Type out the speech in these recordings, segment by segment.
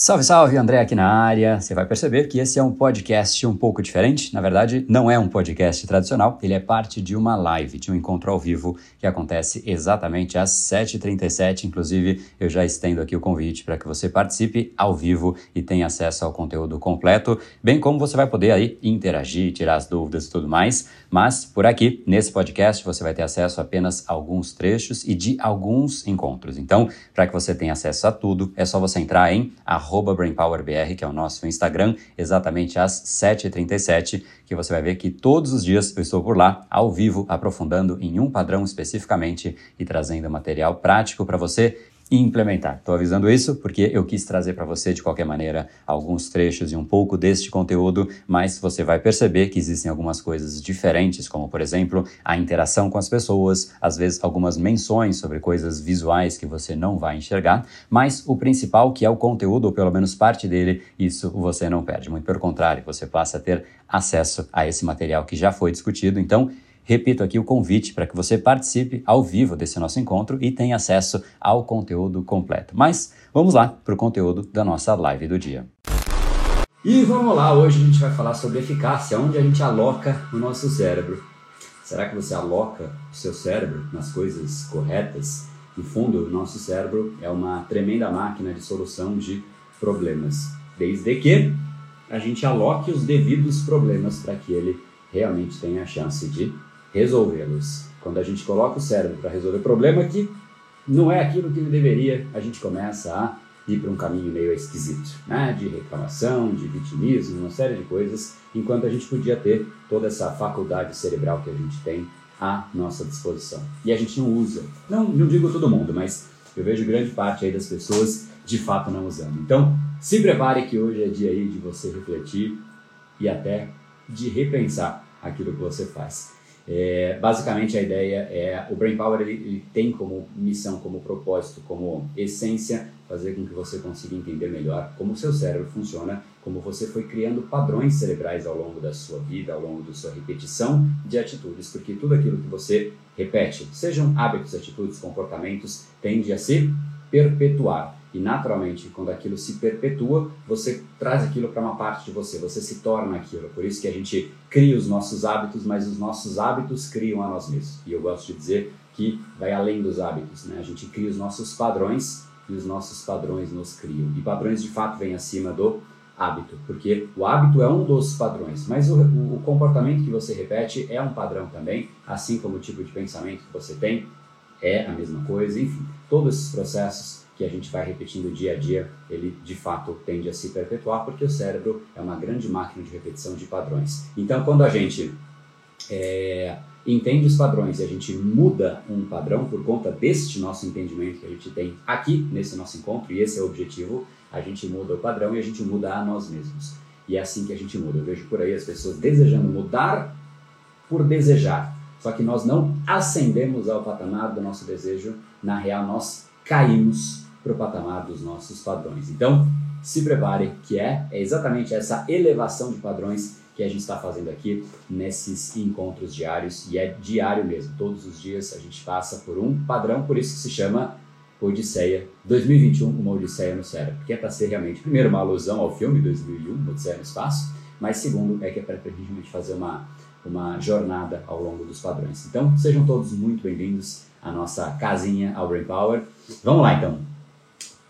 Salve, salve, André aqui na área. Você vai perceber que esse é um podcast um pouco diferente. Na verdade, não é um podcast tradicional, ele é parte de uma live, de um encontro ao vivo que acontece exatamente às 7h37. Inclusive, eu já estendo aqui o convite para que você participe ao vivo e tenha acesso ao conteúdo completo, bem como você vai poder aí interagir, tirar as dúvidas e tudo mais. Mas por aqui, nesse podcast, você vai ter acesso a apenas a alguns trechos e de alguns encontros. Então, para que você tenha acesso a tudo, é só você entrar em BrainPowerBR, que é o nosso Instagram, exatamente às 7h37, que você vai ver que todos os dias eu estou por lá, ao vivo, aprofundando em um padrão especificamente e trazendo material prático para você implementar. Estou avisando isso porque eu quis trazer para você, de qualquer maneira, alguns trechos e um pouco deste conteúdo, mas você vai perceber que existem algumas coisas diferentes, como, por exemplo, a interação com as pessoas, às vezes algumas menções sobre coisas visuais que você não vai enxergar, mas o principal, que é o conteúdo, ou pelo menos parte dele, isso você não perde. Muito pelo contrário, você passa a ter acesso a esse material que já foi discutido. Então, Repito aqui o convite para que você participe ao vivo desse nosso encontro e tenha acesso ao conteúdo completo. Mas vamos lá para o conteúdo da nossa live do dia. E vamos lá, hoje a gente vai falar sobre eficácia, onde a gente aloca o nosso cérebro. Será que você aloca o seu cérebro nas coisas corretas? No fundo, o nosso cérebro é uma tremenda máquina de solução de problemas, desde que a gente aloque os devidos problemas para que ele realmente tenha a chance de resolvê-los. Quando a gente coloca o cérebro para resolver problema que não é aquilo que ele deveria, a gente começa a ir para um caminho meio esquisito, né? de reclamação, de vitimismo, uma série de coisas, enquanto a gente podia ter toda essa faculdade cerebral que a gente tem à nossa disposição. E a gente não usa. Não, não digo todo mundo, mas eu vejo grande parte aí das pessoas de fato não usando. Então, se prepare que hoje é dia aí de você refletir e até de repensar aquilo que você faz. É, basicamente a ideia é o Brain Power ele, ele, tem como missão, como propósito, como essência fazer com que você consiga entender melhor como o seu cérebro funciona, como você foi criando padrões cerebrais ao longo da sua vida, ao longo da sua repetição de atitudes, porque tudo aquilo que você repete, sejam hábitos, atitudes, comportamentos, tende a se perpetuar. E naturalmente, quando aquilo se perpetua, você traz aquilo para uma parte de você, você se torna aquilo. Por isso que a gente cria os nossos hábitos, mas os nossos hábitos criam a nós mesmos. E eu gosto de dizer que vai além dos hábitos, né? A gente cria os nossos padrões e os nossos padrões nos criam. E padrões de fato vêm acima do hábito, porque o hábito é um dos padrões, mas o, o, comportamento que você repete é um padrão também, assim como o tipo de pensamento que você tem é a mesma coisa, enfim, todos esses processos que a gente vai repetindo dia a dia, ele de fato tende a se perpetuar, porque o cérebro é uma grande máquina de repetição de padrões. Então, quando a gente é, entende os padrões e a gente muda um padrão por conta deste nosso entendimento que a gente tem aqui nesse nosso encontro, e esse é o objetivo, a gente muda o padrão e a gente muda a nós mesmos. E é assim que a gente muda. Eu vejo por aí as pessoas desejando mudar por desejar. Só que nós não ascendemos ao patamar do nosso desejo, na real nós caímos para o patamar dos nossos padrões. Então, se prepare, que é, é exatamente essa elevação de padrões que a gente está fazendo aqui nesses encontros diários, e é diário mesmo, todos os dias a gente passa por um padrão, por isso que se chama Odisseia 2021, uma Odisseia no cérebro, que é para ser realmente, primeiro, uma alusão ao filme 2001, Odisseia no espaço, mas segundo, é que é para realmente fazer uma, uma jornada ao longo dos padrões. Então, sejam todos muito bem-vindos à nossa casinha, ao Brain Power. Vamos lá, então.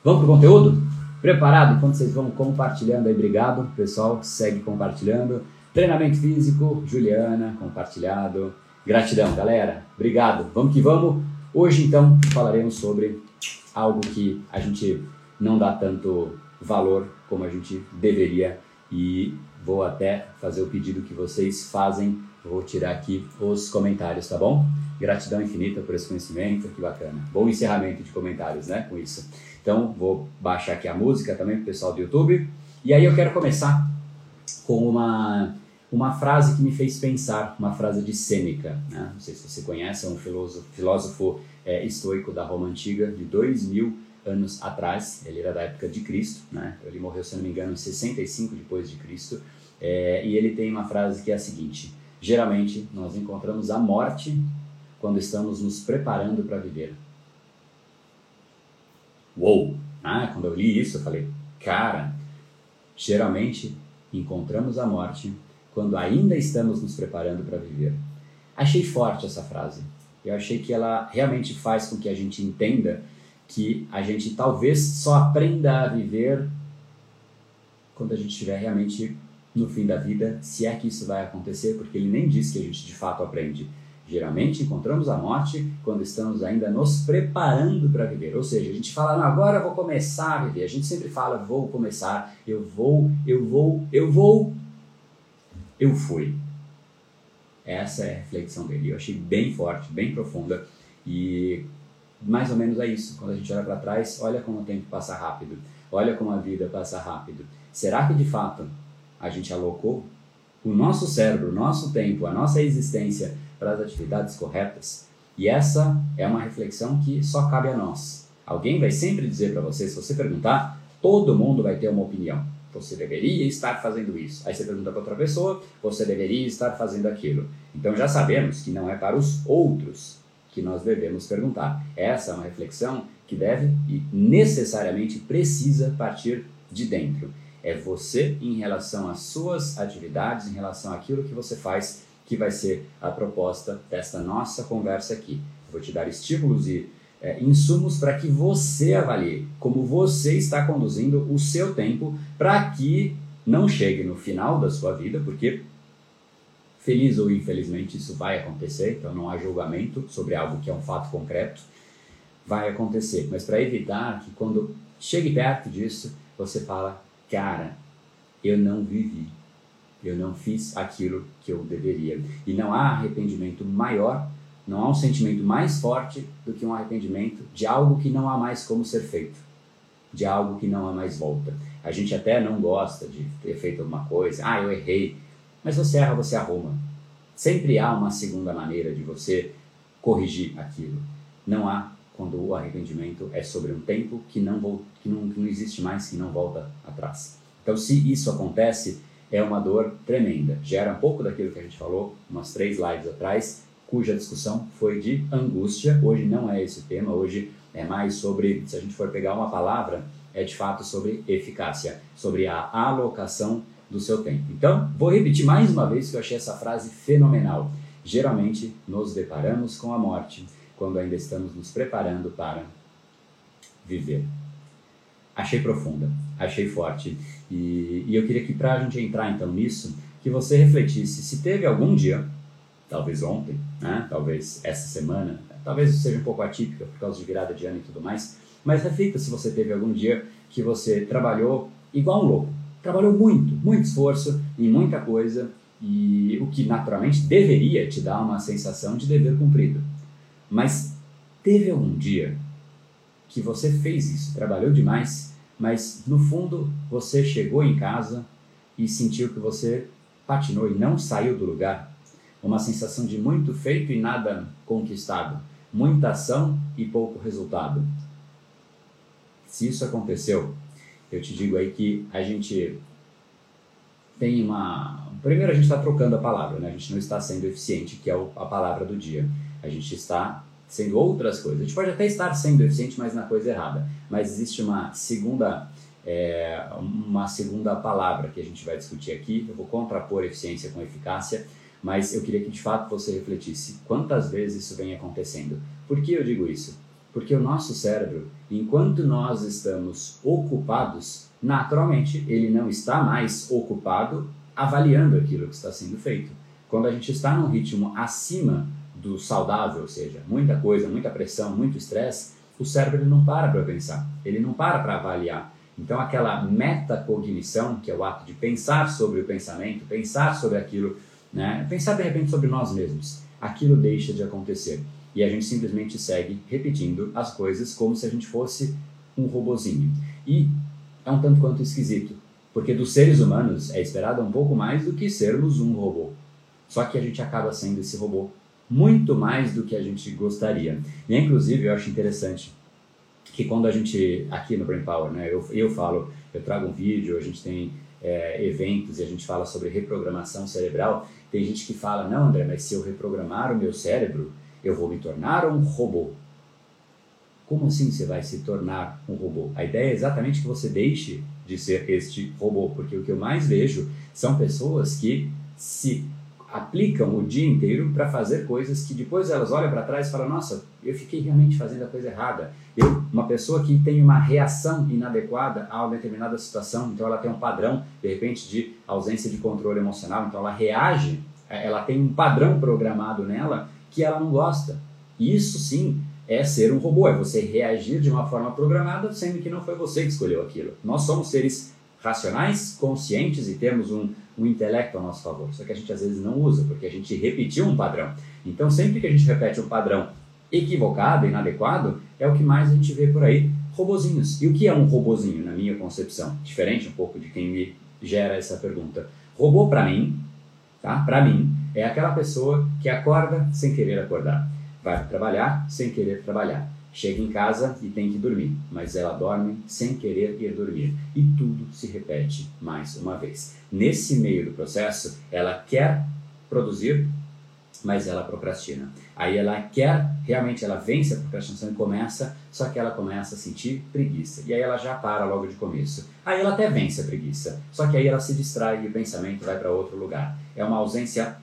Vamos para o conteúdo? Preparado? Enquanto vocês vão compartilhando aí, obrigado. Pessoal, segue compartilhando. Treinamento físico, Juliana, compartilhado. Gratidão, galera. Obrigado. Vamos que vamos. Hoje, então, falaremos sobre algo que a gente não dá tanto valor como a gente deveria e vou até fazer o pedido que vocês fazem. Vou tirar aqui os comentários, tá bom? Gratidão infinita por esse conhecimento, que bacana. Bom encerramento de comentários, né, com isso. Então, vou baixar aqui a música também para o pessoal do YouTube. E aí eu quero começar com uma, uma frase que me fez pensar, uma frase de Sêneca. Né? Não sei se você conhece, é um filósofo, filósofo é, estoico da Roma Antiga, de dois mil anos atrás. Ele era da época de Cristo, né? ele morreu, se não me engano, em 65 depois de Cristo. É, e ele tem uma frase que é a seguinte: Geralmente nós encontramos a morte quando estamos nos preparando para viver. Uou! Ah, quando eu li isso, eu falei, cara, geralmente encontramos a morte quando ainda estamos nos preparando para viver. Achei forte essa frase. Eu achei que ela realmente faz com que a gente entenda que a gente talvez só aprenda a viver quando a gente estiver realmente no fim da vida, se é que isso vai acontecer, porque ele nem diz que a gente de fato aprende. Geralmente encontramos a morte quando estamos ainda nos preparando para viver. Ou seja, a gente fala, agora eu vou começar a viver. A gente sempre fala, vou começar, eu vou, eu vou, eu vou, eu fui. Essa é a reflexão dele. Eu achei bem forte, bem profunda e mais ou menos é isso. Quando a gente olha para trás, olha como o tempo passa rápido, olha como a vida passa rápido. Será que de fato a gente alocou o nosso cérebro, o nosso tempo, a nossa existência para as atividades corretas? E essa é uma reflexão que só cabe a nós. Alguém vai sempre dizer para você, se você perguntar, todo mundo vai ter uma opinião. Você deveria estar fazendo isso. Aí você pergunta para outra pessoa, você deveria estar fazendo aquilo. Então já sabemos que não é para os outros que nós devemos perguntar. Essa é uma reflexão que deve e necessariamente precisa partir de dentro. É você em relação às suas atividades, em relação àquilo que você faz, que vai ser a proposta desta nossa conversa aqui. Vou te dar estímulos e é, insumos para que você avalie como você está conduzindo o seu tempo para que não chegue no final da sua vida, porque feliz ou infelizmente isso vai acontecer, então não há julgamento sobre algo que é um fato concreto, vai acontecer, mas para evitar que quando chegue perto disso, você fala, cara, eu não vivi, eu não fiz aquilo que eu deveria. E não há arrependimento maior não há um sentimento mais forte do que um arrependimento de algo que não há mais como ser feito, de algo que não há mais volta. A gente até não gosta de ter feito alguma coisa, ah, eu errei, mas você erra, você arruma. Sempre há uma segunda maneira de você corrigir aquilo. Não há quando o arrependimento é sobre um tempo que não, que não, que não existe mais, que não volta atrás. Então, se isso acontece, é uma dor tremenda. Gera um pouco daquilo que a gente falou umas três lives atrás, cuja discussão foi de angústia. Hoje não é esse o tema, hoje é mais sobre, se a gente for pegar uma palavra, é de fato sobre eficácia, sobre a alocação do seu tempo. Então, vou repetir mais uma vez que eu achei essa frase fenomenal. Geralmente nos deparamos com a morte quando ainda estamos nos preparando para viver. Achei profunda, achei forte. E, e eu queria que, para a gente entrar então nisso, que você refletisse se teve algum dia talvez ontem, né? talvez essa semana, talvez seja um pouco atípica por causa de virada de ano e tudo mais, mas reflita se você teve algum dia que você trabalhou igual um louco, trabalhou muito, muito esforço em muita coisa e o que naturalmente deveria te dar uma sensação de dever cumprido. Mas teve algum dia que você fez isso, trabalhou demais, mas no fundo você chegou em casa e sentiu que você patinou e não saiu do lugar uma sensação de muito feito e nada conquistado, muita ação e pouco resultado. Se isso aconteceu, eu te digo aí que a gente tem uma. Primeiro, a gente está trocando a palavra, né? a gente não está sendo eficiente, que é a palavra do dia. A gente está sendo outras coisas. A gente pode até estar sendo eficiente, mas na coisa errada. Mas existe uma segunda, é, uma segunda palavra que a gente vai discutir aqui. Eu vou contrapor eficiência com eficácia mas eu queria que de fato você refletisse quantas vezes isso vem acontecendo. Por que eu digo isso? Porque o nosso cérebro, enquanto nós estamos ocupados, naturalmente ele não está mais ocupado avaliando aquilo que está sendo feito. Quando a gente está num ritmo acima do saudável, ou seja, muita coisa, muita pressão, muito estresse, o cérebro ele não para para pensar, ele não para para avaliar. Então, aquela metacognição, que é o ato de pensar sobre o pensamento, pensar sobre aquilo né? Pensar de repente sobre nós mesmos. Aquilo deixa de acontecer. E a gente simplesmente segue repetindo as coisas como se a gente fosse um robozinho. E é um tanto quanto esquisito, porque dos seres humanos é esperado um pouco mais do que sermos um robô. Só que a gente acaba sendo esse robô muito mais do que a gente gostaria. E inclusive eu acho interessante que quando a gente, aqui no Brain Power, né, eu, eu falo, eu trago um vídeo, a gente tem é, eventos e a gente fala sobre reprogramação cerebral, tem gente que fala, não André, mas se eu reprogramar o meu cérebro, eu vou me tornar um robô. Como assim você vai se tornar um robô? A ideia é exatamente que você deixe de ser este robô, porque o que eu mais vejo são pessoas que se aplicam o dia inteiro para fazer coisas que depois elas olham para trás e falam: Nossa, eu fiquei realmente fazendo a coisa errada. Eu, uma pessoa que tem uma reação inadequada a uma determinada situação, então ela tem um padrão, de repente, de ausência de controle emocional, então ela reage, é, ela tem um padrão programado nela que ela não gosta. Isso sim é ser um robô, é você reagir de uma forma programada, sendo que não foi você que escolheu aquilo. Nós somos seres racionais, conscientes e temos um, um intelecto a nosso favor. Só que a gente às vezes não usa, porque a gente repetiu um padrão. Então, sempre que a gente repete um padrão equivocado, inadequado, é o que mais a gente vê por aí, robozinhos. E o que é um robozinho, na minha concepção? Diferente um pouco de quem me gera essa pergunta. Robô, para mim, tá? Para mim, é aquela pessoa que acorda sem querer acordar, vai trabalhar sem querer trabalhar, chega em casa e tem que dormir, mas ela dorme sem querer ir dormir. E tudo se repete mais uma vez. Nesse meio do processo, ela quer produzir, mas ela procrastina. Aí ela quer, realmente ela vence a procrastinação e começa, só que ela começa a sentir preguiça. E aí ela já para logo de começo. Aí ela até vence a preguiça, só que aí ela se distrai e o pensamento vai para outro lugar. É uma ausência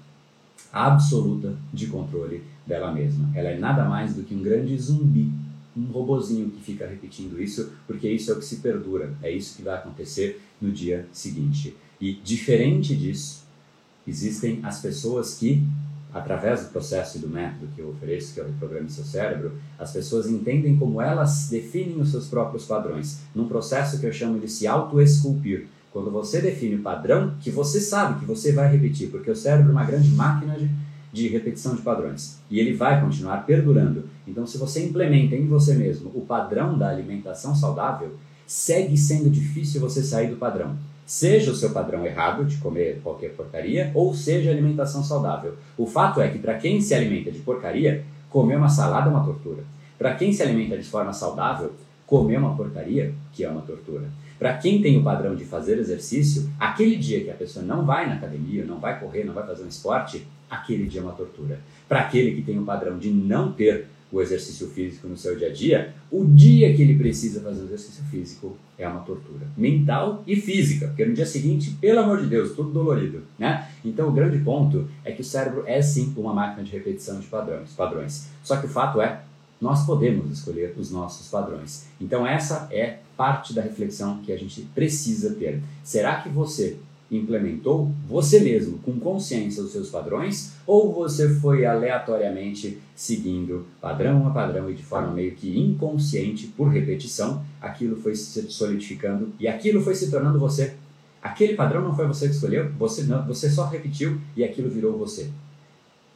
absoluta de controle dela mesma. Ela é nada mais do que um grande zumbi um robozinho que fica repetindo isso, porque isso é o que se perdura, é isso que vai acontecer no dia seguinte. E diferente disso, existem as pessoas que, através do processo e do método que eu ofereço, que é o Reprograme Seu Cérebro, as pessoas entendem como elas definem os seus próprios padrões, num processo que eu chamo de se auto-esculpir. Quando você define o padrão que você sabe que você vai repetir, porque o cérebro é uma grande máquina de de repetição de padrões. E ele vai continuar perdurando. Então, se você implementa em você mesmo o padrão da alimentação saudável, segue sendo difícil você sair do padrão. Seja o seu padrão errado de comer qualquer porcaria, ou seja alimentação saudável. O fato é que para quem se alimenta de porcaria, comer uma salada é uma tortura. Para quem se alimenta de forma saudável, comer uma porcaria, que é uma tortura. Para quem tem o padrão de fazer exercício, aquele dia que a pessoa não vai na academia, não vai correr, não vai fazer um esporte, aquele dia é uma tortura. Para aquele que tem o padrão de não ter o exercício físico no seu dia a dia, o dia que ele precisa fazer o exercício físico é uma tortura mental e física, porque no dia seguinte, pelo amor de Deus, tudo dolorido, né? Então o grande ponto é que o cérebro é sim uma máquina de repetição de padrões, padrões. Só que o fato é, nós podemos escolher os nossos padrões. Então essa é parte da reflexão que a gente precisa ter. Será que você implementou você mesmo com consciência os seus padrões ou você foi aleatoriamente seguindo padrão a padrão e de forma meio que inconsciente por repetição aquilo foi se solidificando e aquilo foi se tornando você? Aquele padrão não foi você que escolheu você não você só repetiu e aquilo virou você.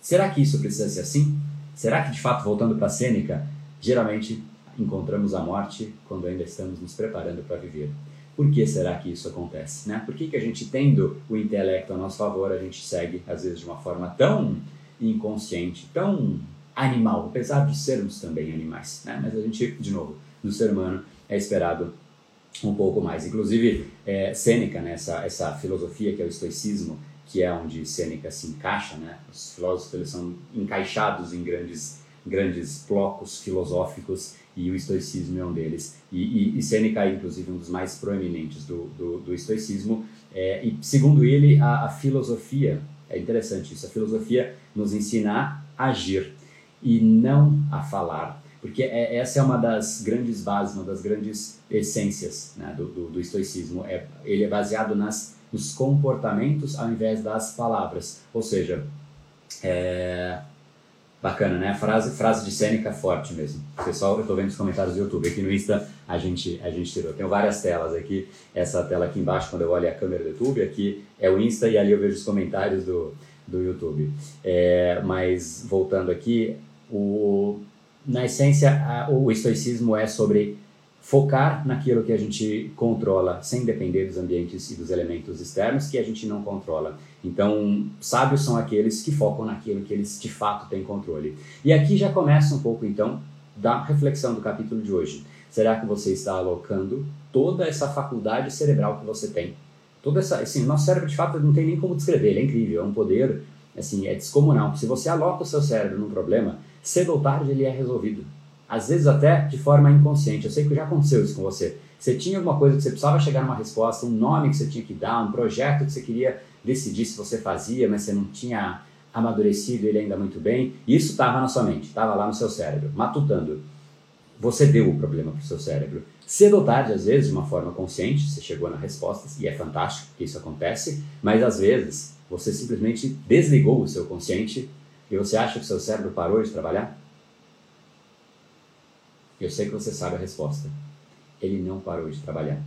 Será que isso precisa ser assim? Será que de fato voltando para a Sêneca geralmente encontramos a morte quando ainda estamos nos preparando para viver por que será que isso acontece? Né? Por que, que a gente, tendo o intelecto a nosso favor, a gente segue, às vezes, de uma forma tão inconsciente, tão animal, apesar de sermos também animais. Né? Mas a gente, de novo, no ser humano é esperado um pouco mais. Inclusive, é, Sêneca, né, essa, essa filosofia que é o estoicismo, que é onde Sêneca se encaixa, né? os filósofos eles são encaixados em grandes, grandes blocos filosóficos e o estoicismo é um deles. E, e, e Sêneca é, inclusive, um dos mais proeminentes do, do, do estoicismo. É, e, segundo ele, a, a, filosofia, é interessante isso, a filosofia nos ensina a agir e não a falar. Porque é, essa é uma das grandes bases, uma das grandes essências né, do, do, do, estoicismo. É, ele é baseado nas, nos comportamentos ao invés das palavras. Ou seja, é, Bacana, né? Frase, frase de Sêneca forte mesmo. Pessoal, eu estou vendo os comentários do YouTube. Aqui no Insta a gente, a gente tirou. Tenho várias telas aqui. Essa tela aqui embaixo, quando eu olho a câmera do YouTube, aqui é o Insta e ali eu vejo os comentários do, do YouTube. É, mas voltando aqui, o, na essência, a, o estoicismo é sobre focar naquilo que a gente controla, sem depender dos ambientes e dos elementos externos que a gente não controla. Então, sábios são aqueles que focam naquilo que eles de fato têm controle. E aqui já começa um pouco então da reflexão do capítulo de hoje. Será que você está alocando toda essa faculdade cerebral que você tem? Toda essa, assim, nosso cérebro de fato não tem nem como descrever, ele é incrível, é um poder, assim, é descomunal. Se você aloca o seu cérebro num problema, cedo ou tarde ele é resolvido. Às vezes até de forma inconsciente. Eu sei que já aconteceu isso com você. Você tinha alguma coisa que você precisava chegar numa resposta, um nome que você tinha que dar, um projeto que você queria decidir se você fazia, mas você não tinha amadurecido ele ainda muito bem. Isso estava na sua mente, estava lá no seu cérebro, matutando. Você deu o problema para o seu cérebro. Cedo ou tarde, às vezes, de uma forma consciente, você chegou na resposta, e é fantástico que isso acontece, mas às vezes você simplesmente desligou o seu consciente e você acha que o seu cérebro parou de trabalhar? Eu sei que você sabe a resposta. Ele não parou de trabalhar.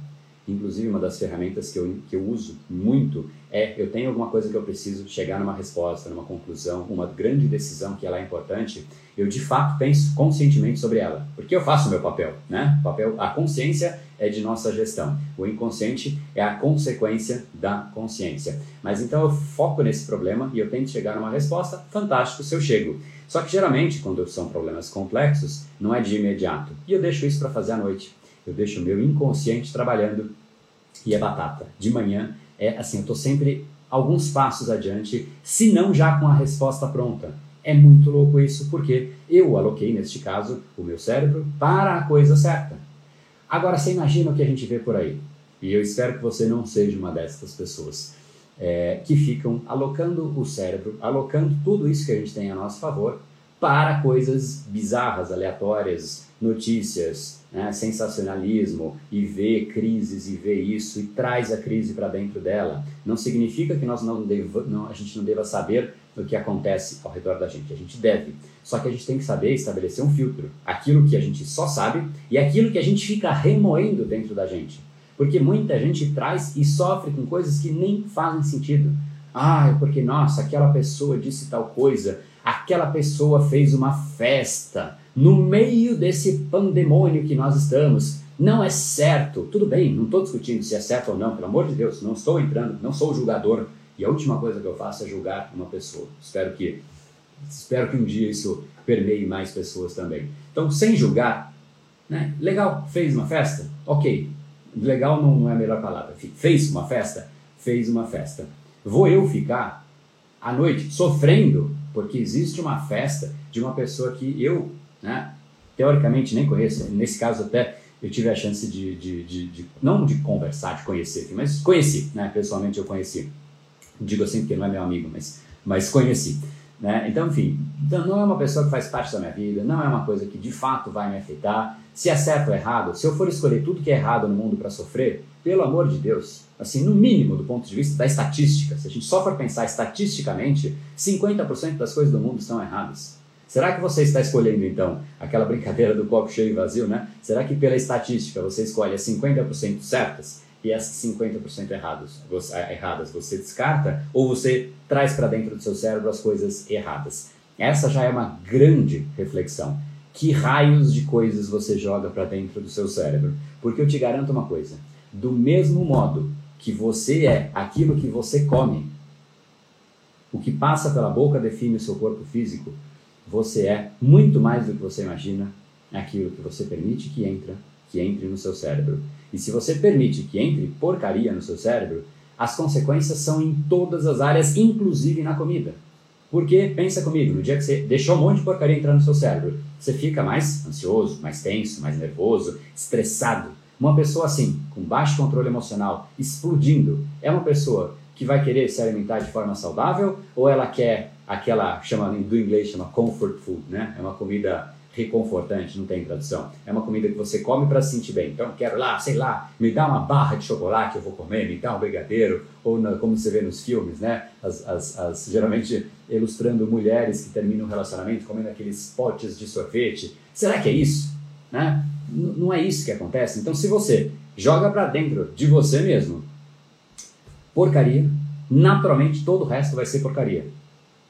Inclusive, uma das ferramentas que eu, que eu uso muito é: eu tenho alguma coisa que eu preciso chegar numa resposta, numa conclusão, uma grande decisão que ela é importante, eu de fato penso conscientemente sobre ela, porque eu faço o meu papel, né? O papel, a consciência é de nossa gestão, o inconsciente é a consequência da consciência. Mas então eu foco nesse problema e eu tento chegar numa resposta, fantástico se eu chego. Só que geralmente, quando são problemas complexos, não é de imediato. E eu deixo isso para fazer à noite eu deixo o meu inconsciente trabalhando e é batata. De manhã é assim, eu estou sempre alguns passos adiante, se não já com a resposta pronta. É muito louco isso, porque eu aloquei, neste caso, o meu cérebro para a coisa certa. Agora, você imagina o que a gente vê por aí. E eu espero que você não seja uma dessas pessoas é, que ficam alocando o cérebro, alocando tudo isso que a gente tem a nosso favor para coisas bizarras, aleatórias, notícias, né, sensacionalismo e vê crises e vê isso e traz a crise para dentro dela, não significa que nós não, deva, não a gente não deva saber o que acontece ao redor da gente. A gente deve. Só que a gente tem que saber estabelecer um filtro. Aquilo que a gente só sabe e aquilo que a gente fica remoendo dentro da gente. Porque muita gente traz e sofre com coisas que nem fazem sentido. Ah, é porque, nossa, aquela pessoa disse tal coisa, aquela pessoa fez uma festa, no meio desse pandemônio que nós estamos. Não é certo. Tudo bem, não estou discutindo se é certo ou não, pelo amor de Deus, não estou entrando, não sou julgador. E a última coisa que eu faço é julgar uma pessoa. Espero que, espero que um dia isso permeie mais pessoas também. Então, sem julgar, né? legal, fez uma festa? Ok. Legal não, não é a melhor palavra. Fez uma festa? Fez uma festa. Vou eu ficar à noite sofrendo porque existe uma festa de uma pessoa que eu né? teoricamente nem conheço, nesse caso até eu tive a chance de, de, de, de não de conversar, de conhecer, mas conheci, né? pessoalmente eu conheci, digo assim porque não é meu amigo, mas, mas conheci. Né? Então, enfim, então não é uma pessoa que faz parte da minha vida, não é uma coisa que de fato vai me afetar. Se é certo ou errado, se eu for escolher tudo que é errado no mundo para sofrer, pelo amor de Deus, assim, no mínimo do ponto de vista da estatística, se a gente só for pensar estatisticamente, 50% das coisas do mundo estão erradas. Será que você está escolhendo, então, aquela brincadeira do copo cheio e vazio, né? Será que pela estatística você escolhe as 50% certas e as 50% erradas, você, eh, erradas você descarta ou você traz para dentro do seu cérebro as coisas erradas? Essa já é uma grande reflexão. Que raios de coisas você joga para dentro do seu cérebro? Porque eu te garanto uma coisa: do mesmo modo que você é aquilo que você come, o que passa pela boca define o seu corpo físico, você é muito mais do que você imagina aquilo que você permite que entra, que entre no seu cérebro. E se você permite que entre porcaria no seu cérebro, as consequências são em todas as áreas, inclusive na comida. Porque, pensa comigo, no dia que você deixou um monte de porcaria entrar no seu cérebro, você fica mais ansioso, mais tenso, mais nervoso, estressado. Uma pessoa assim, com baixo controle emocional, explodindo, é uma pessoa que vai querer se alimentar de forma saudável ou ela quer aquela, chama do inglês, chama comfort food, né? É uma comida reconfortante, não tem tradução. É uma comida que você come para se sentir bem. Então, quero lá, sei lá, me dá uma barra de chocolate, eu vou comer, me dá um brigadeiro, ou na, como você vê nos filmes, né? As, as, as, geralmente ilustrando mulheres que terminam um relacionamento comendo aqueles potes de sorvete. Será que é isso? Né? Não é isso que acontece. Então, se você joga para dentro de você mesmo porcaria, naturalmente todo o resto vai ser porcaria.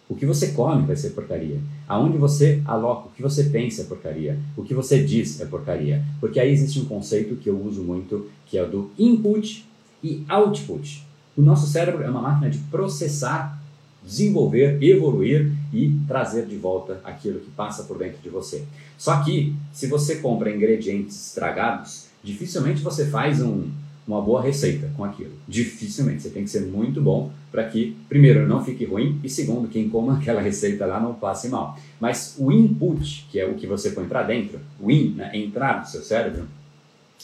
O que você come vai ser porcaria. Aonde você aloca, o que você pensa é porcaria. O que você diz é porcaria. Porque aí existe um conceito que eu uso muito, que é o do input e output. O nosso cérebro é uma máquina de processar, desenvolver, evoluir e trazer de volta aquilo que passa por dentro de você. Só que, se você compra ingredientes estragados, dificilmente você faz um, uma boa receita com aquilo. Dificilmente. Você tem que ser muito bom para que, primeiro, não fique ruim e, segundo, quem coma aquela receita lá não passe mal. Mas o input, que é o que você põe para dentro, o in, né, entrar no seu cérebro,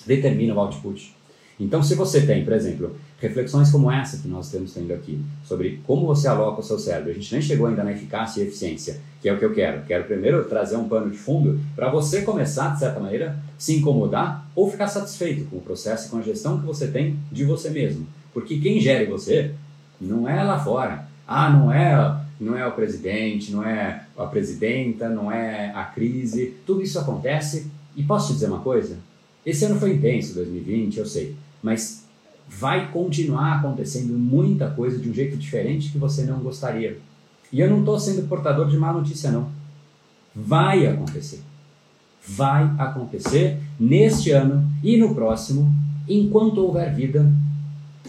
determina o output. Então, se você tem, por exemplo, reflexões como essa que nós estamos tendo aqui, sobre como você aloca o seu cérebro, a gente nem chegou ainda na eficácia e eficiência, que é o que eu quero. Quero primeiro trazer um pano de fundo para você começar, de certa maneira, se incomodar ou ficar satisfeito com o processo e com a gestão que você tem de você mesmo. Porque quem gere você não é lá fora. Ah, não é, não é o presidente, não é a presidenta, não é a crise. Tudo isso acontece. E posso te dizer uma coisa? Esse ano foi intenso, 2020, eu sei mas vai continuar acontecendo muita coisa de um jeito diferente que você não gostaria. E eu não estou sendo portador de má notícia, não. Vai acontecer. Vai acontecer neste ano e no próximo, enquanto houver vida,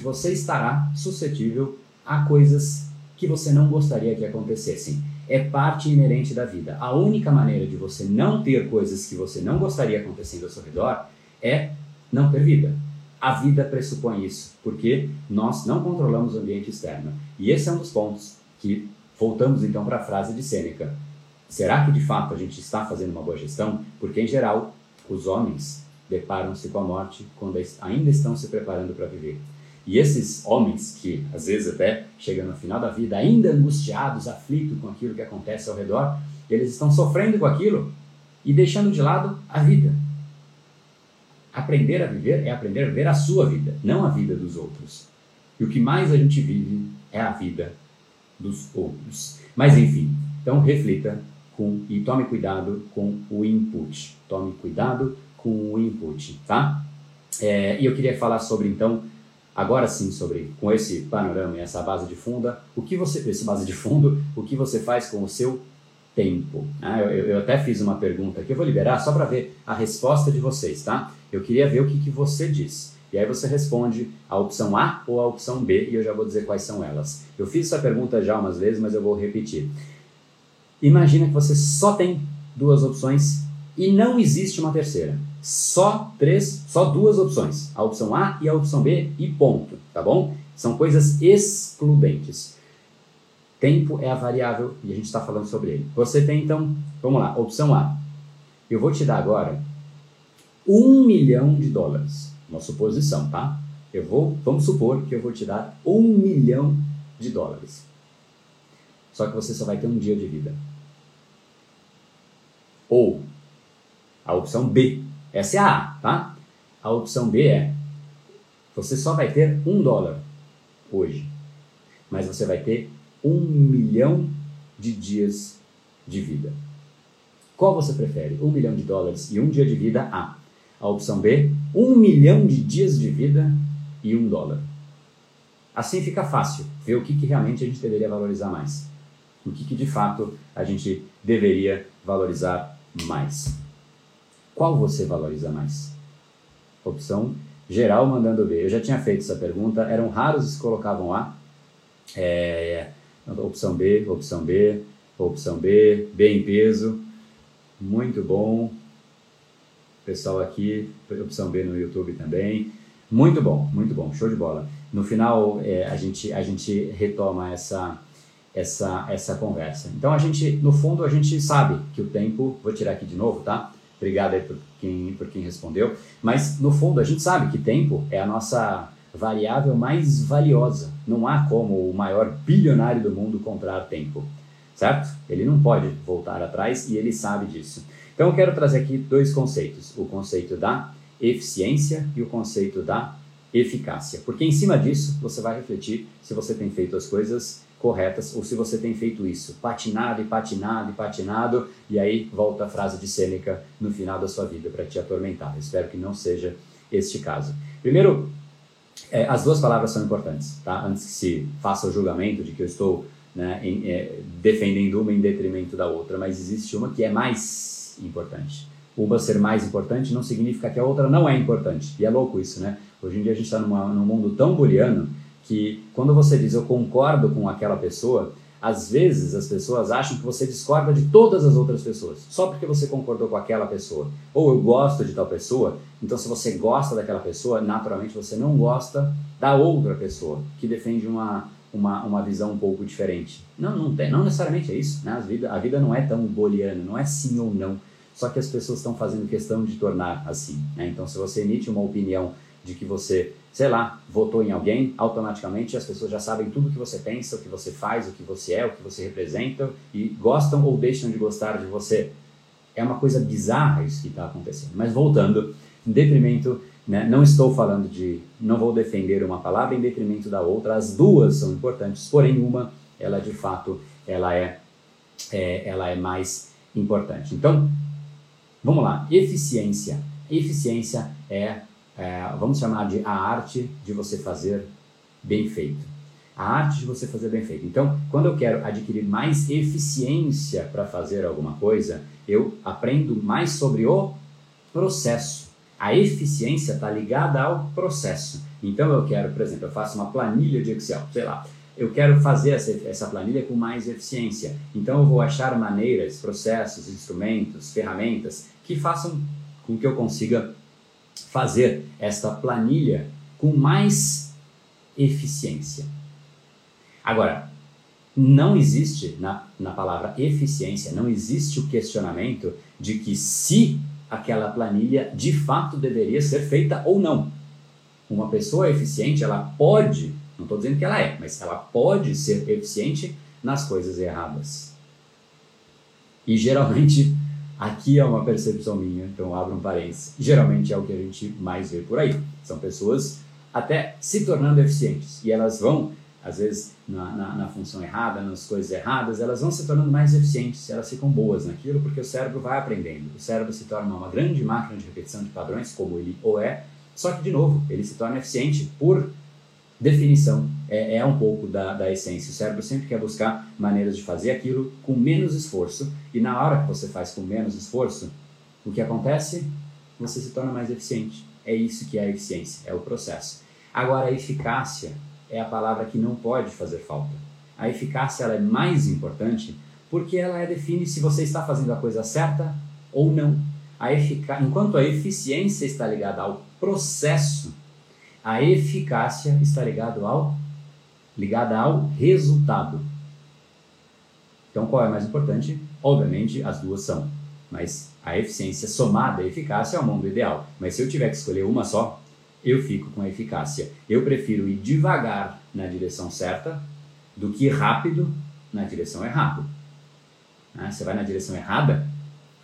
você estará suscetível a coisas que você não gostaria que acontecessem. É parte inerente da vida. A única maneira de você não ter coisas que você não gostaria acontecendo ao seu redor é não ter vida. A vida pressupõe isso, porque nós não controlamos o ambiente externo. E esse é um dos pontos que voltamos então para a frase de Sêneca. Será que de fato a gente está fazendo uma boa gestão? Porque em geral, os homens deparam-se com a morte quando ainda estão se preparando para viver. E esses homens que às vezes até chegam no final da vida ainda angustiados, aflitos com aquilo que acontece ao redor, eles estão sofrendo com aquilo e deixando de lado a vida. Aprender a viver é aprender a viver a sua vida, não a vida dos outros. E o que mais a gente vive é a vida dos outros. Mas enfim, então reflita com e tome cuidado com o input. Tome cuidado com o input, tá? É, e eu queria falar sobre então agora sim sobre com esse panorama e essa base de fundo, o que você esse base de fundo, o que você faz com o seu tempo. Ah, eu, eu, até fiz uma pergunta que eu vou liberar só para ver a resposta de vocês, tá? Eu queria ver o que, que você diz. E aí você responde a opção A ou a opção B e eu já vou dizer quais são elas. Eu fiz essa pergunta já umas vezes, mas eu vou repetir. Imagina que você só tem duas opções e não existe uma terceira. Só três, só duas opções. A opção A e a opção B e ponto, tá bom? São coisas excludentes. Tempo é a variável e a gente está falando sobre ele. Você tem então, vamos lá, opção A. Eu vou te dar agora um milhão de dólares. Uma suposição, tá? Eu vou, vamos supor que eu vou te dar um milhão de dólares. Só que você só vai ter um dia de vida. Ou a opção B. Essa é a A, tá? A opção B é você só vai ter um dólar hoje, mas você vai ter um milhão de dias de vida. Qual você prefere? Um milhão de dólares e um dia de vida? A. A opção B, um milhão de dias de vida e um dólar. Assim fica fácil ver o que, que realmente a gente deveria valorizar mais. O que, que de fato a gente deveria valorizar mais. Qual você valoriza mais? Opção geral mandando B. Eu já tinha feito essa pergunta, eram raros os que colocavam A. É, opção B, opção B, opção B, B em peso. Muito bom pessoal aqui, opção B no YouTube também. Muito bom, muito bom, show de bola. No final, é, a, gente, a gente retoma essa, essa, essa conversa. Então, a gente, no fundo, a gente sabe que o tempo, vou tirar aqui de novo, tá? Obrigado aí por quem, por quem respondeu. Mas, no fundo, a gente sabe que tempo é a nossa variável mais valiosa. Não há como o maior bilionário do mundo comprar tempo, certo? Ele não pode voltar atrás e ele sabe disso. Então eu quero trazer aqui dois conceitos: o conceito da eficiência e o conceito da eficácia. Porque em cima disso você vai refletir se você tem feito as coisas corretas ou se você tem feito isso, patinado e patinado e patinado, e aí volta a frase de Sêneca no final da sua vida para te atormentar. espero que não seja este caso. Primeiro, é, as duas palavras são importantes, tá? Antes que se faça o julgamento de que eu estou né, em, é, defendendo uma em detrimento da outra, mas existe uma que é mais importante. Uma ser mais importante não significa que a outra não é importante. E é louco isso, né? Hoje em dia a gente está num mundo tão booleano que quando você diz eu concordo com aquela pessoa, às vezes as pessoas acham que você discorda de todas as outras pessoas, só porque você concordou com aquela pessoa. Ou eu gosto de tal pessoa, então se você gosta daquela pessoa, naturalmente você não gosta da outra pessoa, que defende uma, uma, uma visão um pouco diferente. Não, não, tem, não necessariamente é isso. Né? A, vida, a vida não é tão booleana, não é sim ou não só que as pessoas estão fazendo questão de tornar assim. Né? Então, se você emite uma opinião de que você, sei lá, votou em alguém, automaticamente as pessoas já sabem tudo o que você pensa, o que você faz, o que você é, o que você representa e gostam ou deixam de gostar de você. É uma coisa bizarra isso que está acontecendo. Mas voltando, em detrimento, né, não estou falando de, não vou defender uma palavra em detrimento da outra, as duas são importantes, porém uma, ela de fato, ela é, é ela é mais importante. Então, vamos lá, eficiência. Eficiência é é, vamos chamar de a arte de você fazer bem feito. A arte de você fazer bem feito. Então, quando eu quero adquirir mais eficiência para fazer alguma coisa, eu aprendo mais sobre o processo. A eficiência está ligada ao processo. Então, eu quero, por exemplo, eu faço uma planilha de Excel, sei lá, eu quero fazer essa, essa planilha com mais eficiência. Então, eu vou achar maneiras, processos, instrumentos, ferramentas que façam com que eu consiga fazer esta planilha com mais eficiência. Agora, não existe na, na palavra eficiência, não existe o questionamento de que se aquela planilha de fato deveria ser feita ou não. Uma pessoa eficiente, ela pode, não estou dizendo que ela é, mas ela pode ser eficiente nas coisas erradas. E geralmente Aqui é uma percepção minha, então abro um parênteses. Geralmente é o que a gente mais vê por aí. São pessoas até se tornando eficientes e elas vão, às vezes, na, na, na, função errada, nas coisas erradas, elas vão se tornando mais eficientes, elas ficam boas naquilo porque o cérebro vai aprendendo. O cérebro se torna uma grande máquina de repetição de padrões, como ele ou é, só que, de novo, ele se torna eficiente por definição é, é um pouco da, da essência. O cérebro sempre quer buscar maneiras de fazer aquilo com menos esforço, e na hora que você faz com menos esforço, o que acontece? Você se torna mais eficiente. É isso que é a eficiência, é o processo. Agora, a eficácia é a palavra que não pode fazer falta. A eficácia ela é mais importante porque ela é define se você está fazendo a coisa certa ou não. A efic... Enquanto a eficiência está ligada ao processo, a eficácia está ligado ao, ligada ao resultado. Então, qual é mais importante? Obviamente, as duas são. Mas a eficiência somada à eficácia é o mundo ideal. Mas se eu tiver que escolher uma só, eu fico com a eficácia. Eu prefiro ir devagar na direção certa do que rápido na direção errada. Ah, você vai na direção errada,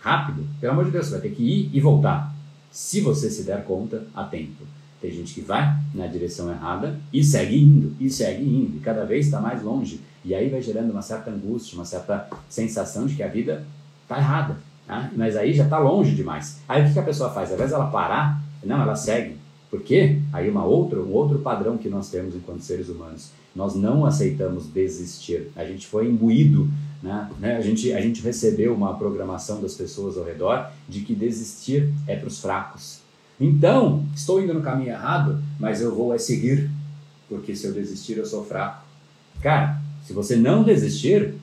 rápido, pelo amor de Deus, você vai ter que ir e voltar. Se você se der conta a tempo. Tem gente que vai na direção errada e segue indo, e segue indo, e cada vez está mais longe. E aí vai gerando uma certa angústia, uma certa sensação de que a vida está errada. Né? Mas aí já está longe demais. Aí o que, a pessoa faz? Ao invés dela parar, não, ela segue. Por quê? Aí uma outra, um outro padrão que nós temos enquanto seres humanos. Nós não aceitamos desistir. A gente foi imbuído, né? A, gente, a gente recebeu uma programação das pessoas ao redor de que desistir é para os fracos. Então, estou indo no caminho errado, mas eu vou é seguir, porque se eu desistir eu sou fraco. Cara, se você não desistir,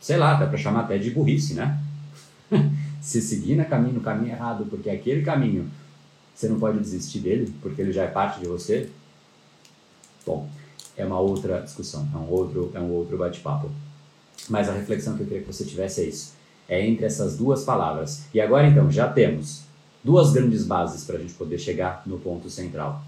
sei lá, dá para chamar até de burrice, né? se seguir no caminho, no caminho errado, porque aquele caminho você não pode desistir dele, porque ele já é parte de você. Bom, é uma outra discussão, é um outro, é um outro bate-papo. Mas a reflexão que eu queria que você tivesse é isso. É entre essas duas palavras. E agora então, já temos duas grandes bases para a gente poder chegar no ponto central.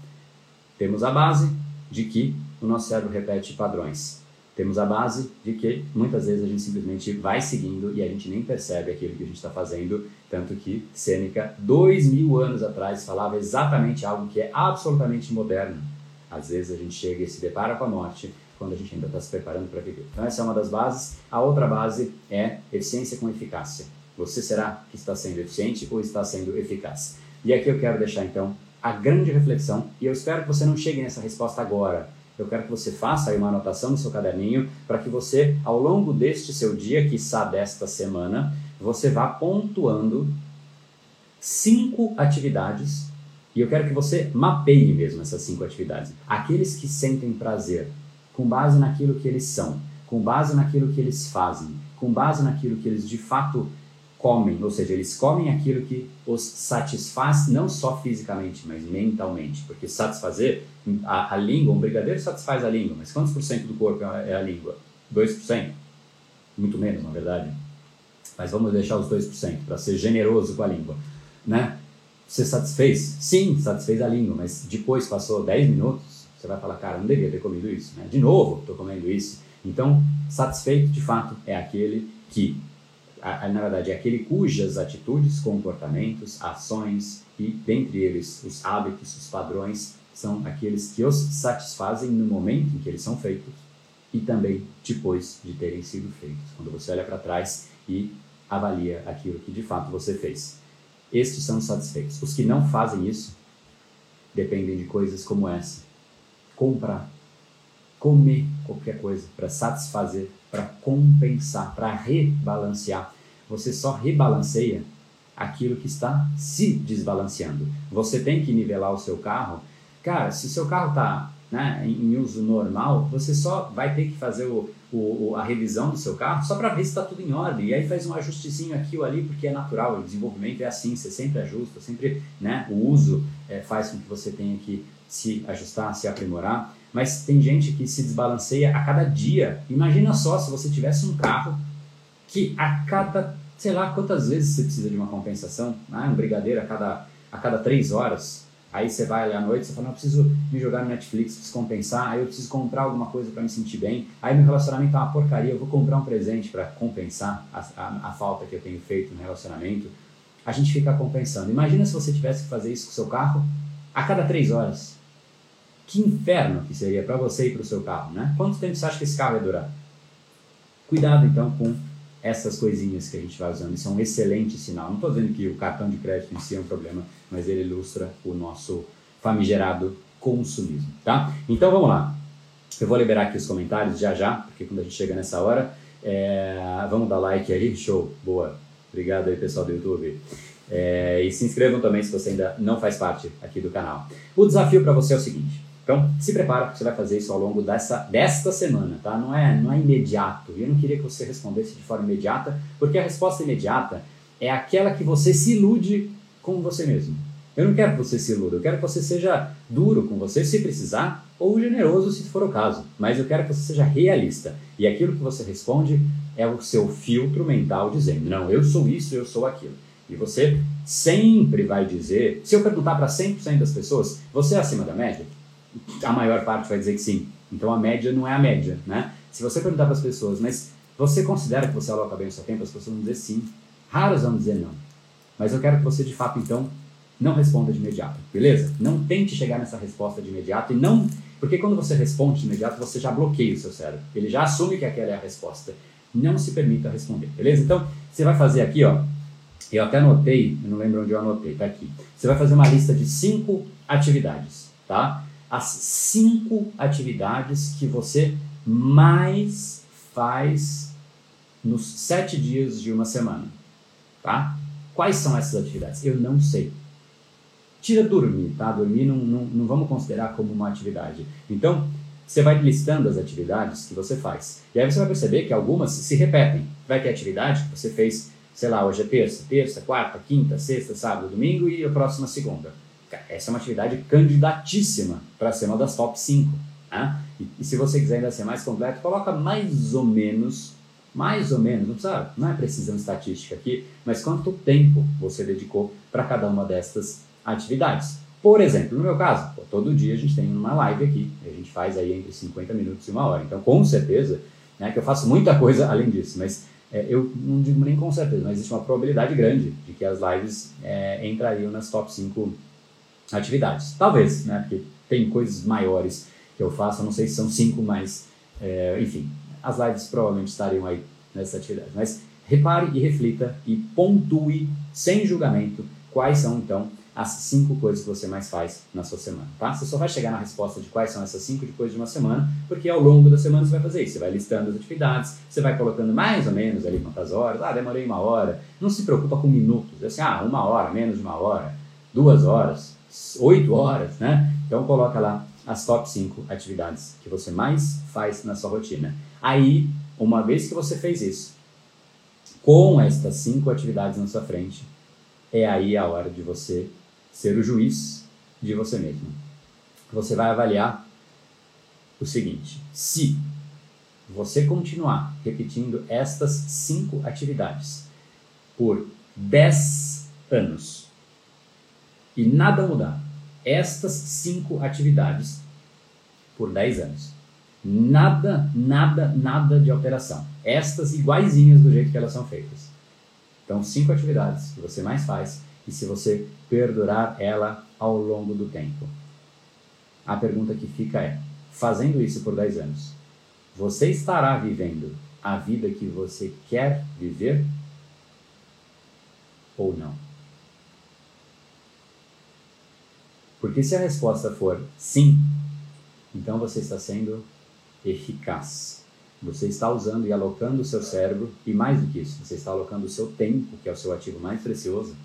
Temos a base de que o nosso cérebro repete padrões. Temos a base de que muitas vezes a gente simplesmente vai seguindo e a gente nem percebe aquilo que a gente está fazendo, tanto que Sêneca, dois mil anos atrás, falava exatamente algo que é absolutamente moderno. Às vezes a gente chega e se depara com a morte quando a gente ainda está se preparando para viver. Então essa é uma das bases. A outra base é eficiência com eficácia. Você será que está sendo eficiente ou está sendo eficaz? E aqui eu quero deixar então a grande reflexão e eu espero que você não chegue nessa resposta agora. Eu quero que você faça aí uma anotação no seu caderninho para que você, ao longo deste seu dia, que quiçá desta semana, você vá pontuando cinco atividades e eu quero que você mapeie mesmo essas cinco atividades. Aqueles que sentem prazer, com base naquilo que eles são, com base naquilo que eles fazem, com base naquilo que eles de fato comem, ou seja, eles comem aquilo que os satisfaz não só fisicamente, mas mentalmente, porque satisfazer a, a língua, um brigadeiro satisfaz a língua, mas quantos por cento do corpo é a língua? 2%? Muito menos, na verdade. mas vamos deixar os 2% para ser generoso com a língua, né? Você satisfez? Sim, satisfez a língua, mas depois passou 10 minutos, você vai falar, cara, não devia ter comido isso, né? De novo, estou comendo isso. Então, satisfeito de fato é aquele que, na verdade, é aquele cujas atitudes, comportamentos, ações e, dentre eles, os hábitos, os padrões, são aqueles que os satisfazem no momento em que eles são feitos e também depois de terem sido feitos. Quando você olha para trás e avalia aquilo que de fato você fez. Estes são satisfeitos. Os que não fazem isso dependem de coisas como essa: comprar, comer qualquer coisa para satisfazer, para compensar, para rebalancear. Você só rebalanceia aquilo que está se desbalanceando. Você tem que nivelar o seu carro. Cara, se o seu carro está né, em uso normal, você só vai ter que fazer o, o, a revisão do seu carro só para ver se está tudo em ordem. E aí faz um ajustezinho aqui ou ali, porque é natural, o desenvolvimento é assim, você sempre ajusta, sempre né, o uso é, faz com que você tenha que se ajustar, se aprimorar. Mas tem gente que se desbalanceia a cada dia. Imagina só se você tivesse um carro que a cada, sei lá quantas vezes você precisa de uma compensação, né? um brigadeiro a cada, a cada três horas. Aí você vai ali à noite, você fala, não, eu preciso me jogar no Netflix, preciso compensar, aí eu preciso comprar alguma coisa para me sentir bem. Aí meu relacionamento tá uma porcaria, eu vou comprar um presente para compensar a, a, a, falta que eu tenho feito no relacionamento. A gente fica compensando. Imagina se você tivesse que fazer isso com o seu carro a cada três horas. Que inferno que seria para você e para o seu carro, né? Quanto tempo você acha que esse carro vai durar? Cuidado então com essas coisinhas que a gente vai usando. Isso é um excelente sinal. Não estou dizendo que o cartão de crédito em si é um problema, mas ele ilustra o nosso famigerado consumismo, tá? Então vamos lá. Eu vou liberar aqui os comentários já já, porque quando a gente chega nessa hora, é... vamos dar like aí, show, boa. Obrigado aí pessoal do YouTube. É... e se inscrevam também se você ainda não faz parte aqui do canal. O desafio para você é o seguinte: então, se prepara, você vai fazer isso ao longo dessa, desta semana, tá? Não é, não é imediato. Eu não queria que você respondesse de forma imediata, porque a resposta imediata é aquela que você se ilude com você mesmo. Eu não quero que você se iluda, eu quero que você seja duro com você se precisar, ou generoso se for o caso. Mas eu quero que você seja realista. E aquilo que você responde é o seu filtro mental dizendo: não, eu sou isso, eu sou aquilo. E você sempre vai dizer, se eu perguntar para 100% das pessoas, você é acima da média? A maior parte vai dizer que sim. Então a média não é a média, né? Se você perguntar para as pessoas, mas você considera que você aloca bem o seu tempo? As pessoas vão dizer sim. Raras vão dizer não. Mas eu quero que você de fato então não responda de imediato, beleza? Não tente chegar nessa resposta de imediato e não, porque quando você responde de imediato você já bloqueia o seu cérebro. Ele já assume que aquela é a resposta. Não se permita responder, beleza? Então você vai fazer aqui, ó. Eu até anotei, eu não lembro onde eu anotei, tá aqui. Você vai fazer uma lista de cinco atividades, tá? As cinco atividades que você mais faz nos sete dias de uma semana, tá? Quais são essas atividades? Eu não sei. Tira dormir, tá? Dormir não, não, não vamos considerar como uma atividade. Então, você vai listando as atividades que você faz. E aí você vai perceber que algumas se repetem. Vai ter atividade que você fez, sei lá, hoje é terça, terça, quarta, quinta, sexta, sábado, domingo e a próxima segunda essa é uma atividade candidatíssima para ser uma das top 5. Né? E, e, se você quiser ainda ser mais completo, coloca mais ou menos, mais ou menos, não precisa, não é precisão estatística aqui, mas quanto tempo você dedicou para cada uma destas atividades. Por exemplo, no meu caso, pô, todo dia a gente tem uma live aqui, a gente faz aí entre 50 minutos e uma hora. Então, com certeza, né, que eu faço muita coisa além disso, mas é, eu não digo nem com certeza, mas existe uma probabilidade grande de que as lives é, entrariam nas top 5 atividades. Talvez, né? Porque tem coisas maiores que eu faço, não sei se são cinco, mas é, enfim, as lives provavelmente estariam aí nessa atividade. Mas repare e reflita e pontue sem julgamento quais são então as cinco coisas que você mais faz na sua semana, tá? Você só vai chegar na resposta de quais são essas cinco depois de uma semana, porque ao longo da semana você vai fazer isso. Você vai listando as atividades, você vai colocando mais ou menos ali quantas horas. Ah, demorei uma hora. Não se preocupa com minutos. É assim, ah, uma hora, menos de uma hora, duas horas. 8 horas, né? Então coloca lá as top 5 atividades que você mais faz na sua rotina. Aí, uma vez que você fez isso, com estas cinco atividades na sua frente, é aí a hora de você ser o juiz de você mesmo. Você vai avaliar o seguinte: se você continuar repetindo estas cinco atividades por 10 anos e nada mudar, estas cinco atividades por 10 anos. Nada, nada, nada de alteração. Estas iguaizinhas do jeito que elas são feitas. Então, cinco atividades que você mais faz e se você perdurar ela ao longo do tempo. A pergunta que fica é: fazendo isso por 10 anos, você estará vivendo a vida que você quer viver ou não? Porque se a resposta for sim, então você está sendo eficaz. Você está usando e alocando o seu cérebro, e mais do que isso, você está alocando o seu tempo, que é o seu ativo mais precioso,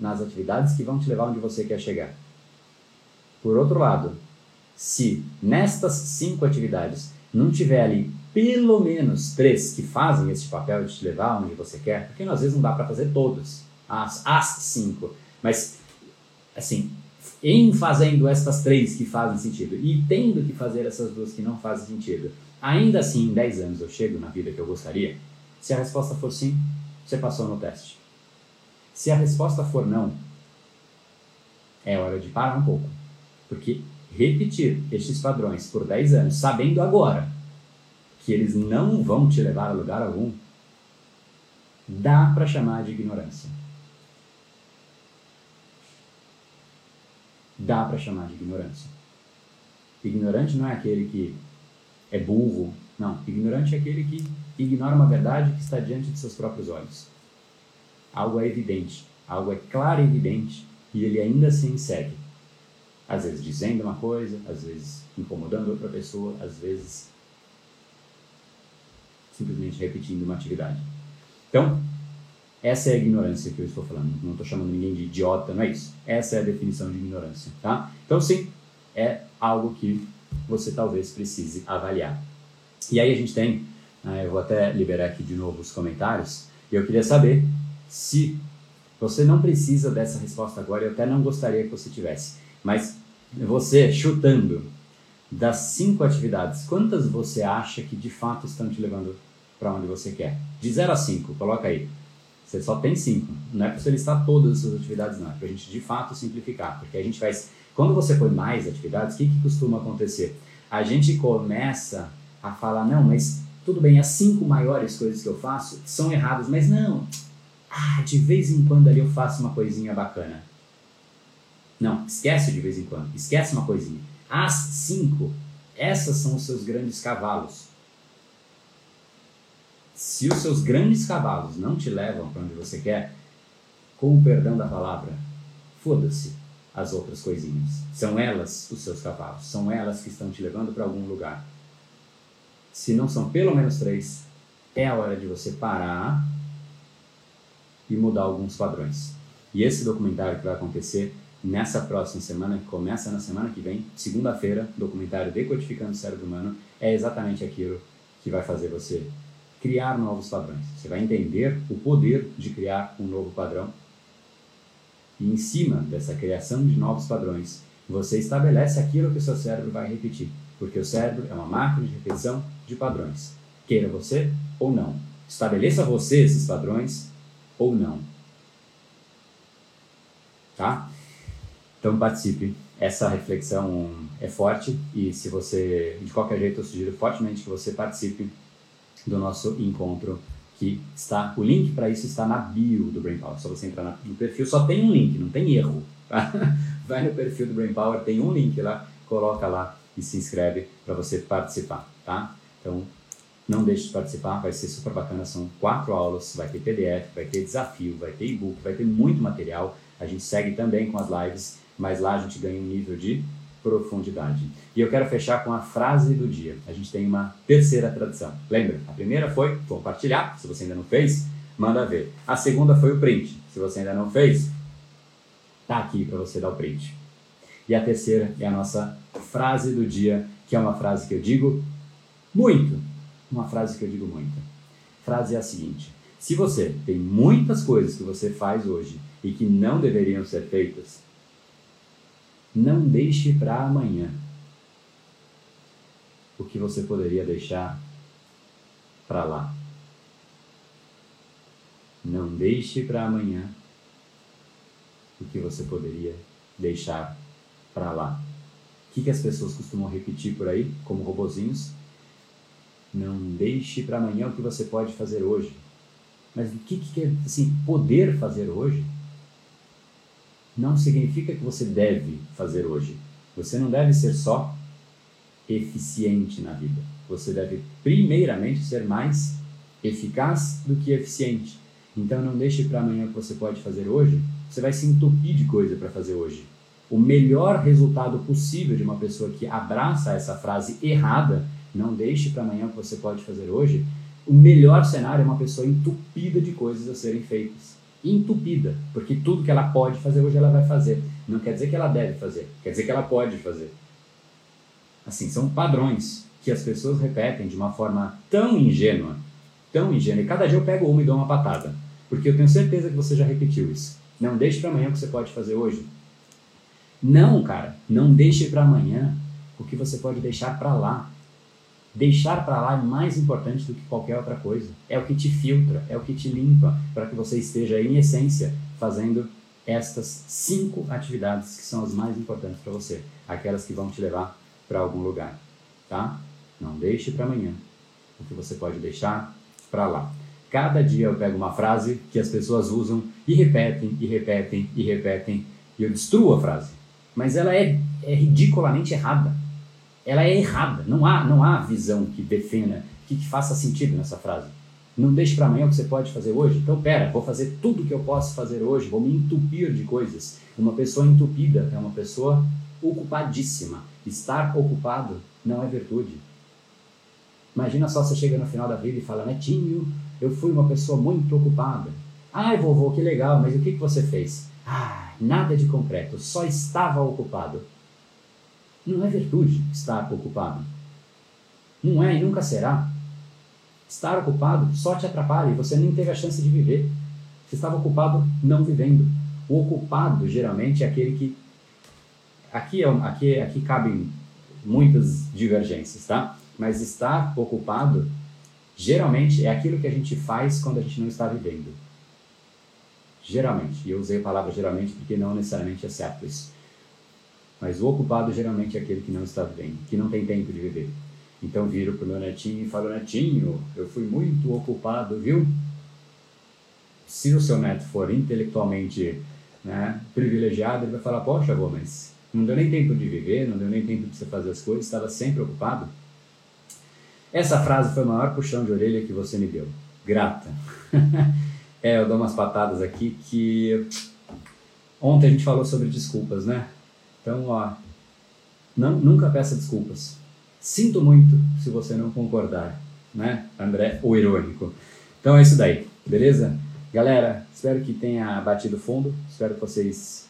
nas atividades que vão te levar onde você quer chegar. Por outro lado, se nestas cinco atividades não tiver ali pelo menos três que fazem esse papel de te levar onde você quer, porque às vezes não dá para fazer todas, as, as cinco, mas assim, em fazendo estas três que fazem sentido e tendo que fazer essas duas que não fazem sentido, ainda assim em 10 anos eu chego na vida que eu gostaria? Se a resposta for sim, você passou no teste. Se a resposta for não, é hora de parar um pouco, porque repetir estes padrões por 10 anos, sabendo agora que eles não vão te levar a lugar algum, dá para chamar de ignorância. Dá para chamar de ignorância. Ignorante não é aquele que é burro, não. Ignorante é aquele que ignora uma verdade que está diante de seus próprios olhos. Algo é evidente, algo é claro e evidente, e ele ainda assim segue às vezes dizendo uma coisa, às vezes incomodando outra pessoa, às vezes simplesmente repetindo uma atividade. Então, essa é a ignorância que eu estou falando. Não estou chamando ninguém de idiota, não é isso. Essa é a definição de ignorância, tá? Então, sim, é algo que você talvez precise avaliar. E aí a gente tem, né, eu vou até liberar aqui de novo os comentários, e eu queria saber se você não precisa dessa resposta agora, eu até não gostaria que você tivesse. Mas você, chutando, das cinco atividades, quantas você acha que de fato estão te levando para onde você quer? De 0 a 5, coloca aí. Você só tem cinco. Não é para você listar todas as suas atividades, não. É para a gente de fato simplificar. Porque a gente faz. Quando você põe mais atividades, o que, que costuma acontecer? A gente começa a falar, não, mas tudo bem, as cinco maiores coisas que eu faço são erradas, mas não. Ah, de vez em quando ali eu faço uma coisinha bacana. Não, esquece de vez em quando. Esquece uma coisinha. As cinco, essas são os seus grandes cavalos. Se os seus grandes cavalos não te levam para onde você quer, com o perdão da palavra, foda-se as outras coisinhas. São elas os seus cavalos. São elas que estão te levando para algum lugar. Se não são pelo menos três, é a hora de você parar e mudar alguns padrões. E esse documentário que vai acontecer nessa próxima semana, que começa na semana que vem, segunda-feira, documentário Decodificando o Cérebro Humano, é exatamente aquilo que vai fazer você criar novos padrões. Você vai entender o poder de criar um novo padrão e em cima dessa criação de novos padrões, você estabelece aquilo que o seu cérebro vai repetir, porque o cérebro é uma máquina de repetição de padrões. Queira você ou não. Estabeleça você esses padrões ou não. Tá? Então participe. Essa reflexão é forte e se você, de qualquer jeito, eu sugiro fortemente que você participe do nosso encontro que está, o link para isso está na bio do Brain Power. Só você entrar no perfil, só tem um link, não tem erro. Tá? Vai no perfil do Brain Power, tem um link lá, coloca lá e se inscreve para você participar, tá? Então, não deixe de participar, vai ser super bacana. São quatro aulas, vai ter PDF, vai ter desafio, vai ter e-book, vai ter muito material. A gente segue também com as lives mas lá a gente ganha um nível de profundidade. E eu quero fechar com a frase do dia. A gente tem uma terceira tradição. Lembra? A primeira foi compartilhar. Se você ainda não fez, manda ver. A segunda foi o print. Se você ainda não fez, tá aqui para você dar o print. E a terceira é a nossa frase do dia, que é uma frase que eu digo muito. Uma frase que eu digo muito. A frase é a seguinte: se você tem muitas coisas que você faz hoje e que não deveriam ser feitas, não deixe para amanhã o que você poderia deixar para lá. Não deixe para amanhã o que você poderia deixar para lá. O que, que as pessoas costumam repetir por aí, como robozinhos? Não deixe para amanhã o que você pode fazer hoje. Mas o que, que é assim, poder fazer hoje? Não significa que você deve fazer hoje. Você não deve ser só eficiente na vida. Você deve, primeiramente, ser mais eficaz do que eficiente. Então, não deixe para amanhã o que você pode fazer hoje. Você vai se entupir de coisa para fazer hoje. O melhor resultado possível de uma pessoa que abraça essa frase errada, não deixe para amanhã o que você pode fazer hoje, o melhor cenário é uma pessoa entupida de coisas a serem feitas. Entupida, porque tudo que ela pode fazer hoje ela vai fazer. Não quer dizer que ela deve fazer, quer dizer que ela pode fazer. Assim, são padrões que as pessoas repetem de uma forma tão ingênua, tão ingênua. E cada dia eu pego uma e dou uma patada, porque eu tenho certeza que você já repetiu isso. Não deixe para amanhã o que você pode fazer hoje. Não, cara, não deixe para amanhã o que você pode deixar para lá. Deixar para lá é mais importante do que qualquer outra coisa. É o que te filtra, é o que te limpa, para que você esteja, em essência, fazendo estas cinco atividades que são as mais importantes para você, aquelas que vão te levar para algum lugar, tá? Não deixe para amanhã o que você pode deixar para lá. Cada dia eu pego uma frase que as pessoas usam e repetem, e repetem, e repetem, e eu destruo a frase. Mas ela é, é ridiculamente errada. Ela é errada. Não há, não há visão que defenda, que, que faça sentido nessa frase. Não deixe para amanhã o que você pode fazer hoje. Então, pera, vou fazer tudo o que eu posso fazer hoje, vou me entupir de coisas. Uma pessoa entupida é uma pessoa ocupadíssima. Estar ocupado não é virtude. Imagina só você chega no final da vida e fala, Netinho, eu fui uma pessoa muito ocupada. Ai, vovô, que legal, mas o que, que você fez? Ah, nada de concreto, só estava ocupado. Não é virtude estar ocupado. Não é e nunca será. Estar ocupado só te atrapalha e você nem teve a chance de viver. Você estava ocupado não vivendo. O ocupado, geralmente, é aquele que. Aqui, é, aqui, aqui cabem muitas divergências, tá? Mas estar ocupado, geralmente, é aquilo que a gente faz quando a gente não está vivendo. Geralmente. E eu usei a palavra geralmente porque não necessariamente é certo isso. Mas o ocupado geralmente é aquele que não está vivendo, que não tem tempo de viver. Então viro para o meu netinho e falo: Netinho, eu fui muito ocupado, viu? Se o seu neto for intelectualmente né, privilegiado, ele vai falar: Poxa, avô, mas não deu nem tempo de viver, não deu nem tempo de você fazer as coisas, estava sempre ocupado. Essa frase foi o maior puxão de orelha que você me deu. Grata. é, eu dou umas patadas aqui que. Ontem a gente falou sobre desculpas, né? Então, ó, não, nunca peça desculpas. Sinto muito se você não concordar, né? André, o irônico. Então é isso daí, beleza? Galera, espero que tenha batido fundo, espero que vocês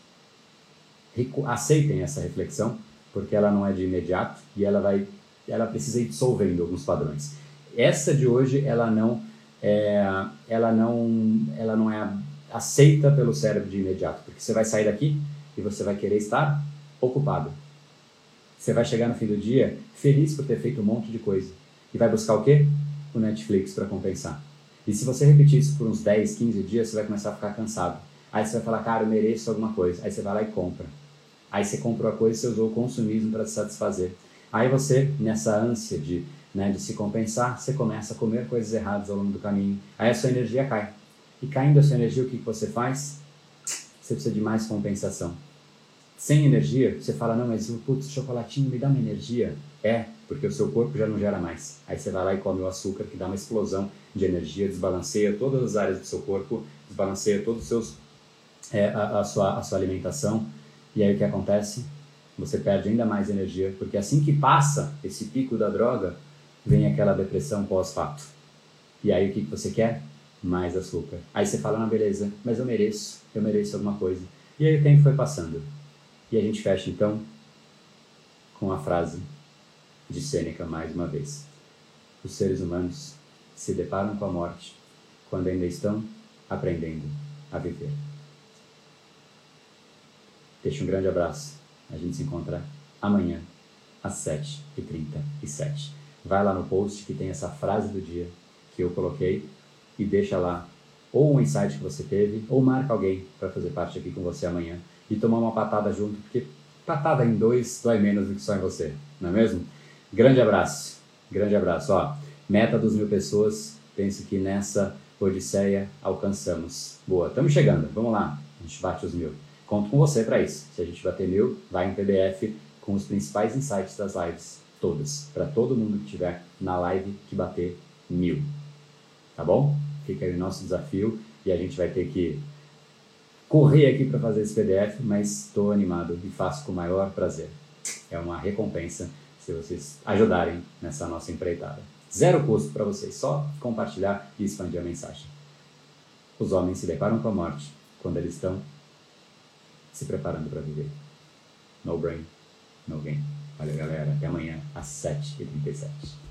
aceitem essa reflexão, porque ela não é de imediato e ela vai, ela precisa ir dissolvendo alguns padrões. Essa de hoje, ela não é, ela não, ela não é aceita pelo cérebro de imediato, porque você vai sair daqui e você vai querer estar ocupado. Você vai chegar no fim do dia feliz por ter feito um monte de coisa. E vai buscar o quê? O Netflix para compensar. E se você repetir isso por uns 10, 15 dias, você vai começar a ficar cansado. Aí você vai falar, cara, eu mereço alguma coisa. Aí você vai lá e compra. Aí você comprou a coisa e você usou o consumismo para se satisfazer. Aí você, nessa ânsia de, né, de se compensar, você começa a comer coisas erradas ao longo do caminho. Aí a sua energia cai. E caindo a sua energia, o que, que você faz? Você precisa de mais compensação sem energia, você fala, não, mas putz, chocolatinho me dá uma energia. É, porque o seu corpo já não gera mais. Aí você vai lá e come o açúcar, que dá uma explosão de energia, desbalanceia todas as áreas do seu corpo, desbalanceia todos os seus, é, a, a, sua, a sua alimentação. E aí o que acontece? Você perde ainda mais energia, porque assim que passa esse pico da droga, vem aquela depressão pós-fato. E aí o que, que você quer? Mais açúcar. Aí você fala, não, beleza, mas eu mereço, eu mereço alguma coisa. E aí o tempo foi passando e a gente fecha então com a frase de Sêneca mais uma vez. Os seres humanos se deparam com a morte quando ainda estão aprendendo a viver. Deixo um grande abraço. A gente se encontra amanhã às 7h37. Vai lá no post que tem essa frase do dia que eu coloquei e deixa lá ou um insight que você teve, ou marca alguém para fazer parte aqui com você amanhã e tomar uma patada junto, porque patada em dois dói menos do que só em você, não é mesmo? Grande abraço, grande abraço. Ó, meta dos mil pessoas, penso que nessa odisseia alcançamos. Boa, estamos chegando, vamos lá, a gente bate os mil. Conto com você para isso. Se a gente bater mil, vai em PDF com os principais insights das lives, todas, para todo mundo que estiver na live que bater mil. Tá bom? Fica aí o nosso desafio e a gente vai ter que correr aqui para fazer esse PDF, mas estou animado e faço com o maior prazer. É uma recompensa se vocês ajudarem nessa nossa empreitada. Zero custo para vocês, só compartilhar e expandir a mensagem. Os homens se deparam com a morte quando eles estão se preparando para viver. No brain, no gain. Valeu, galera. Até amanhã às 7h37.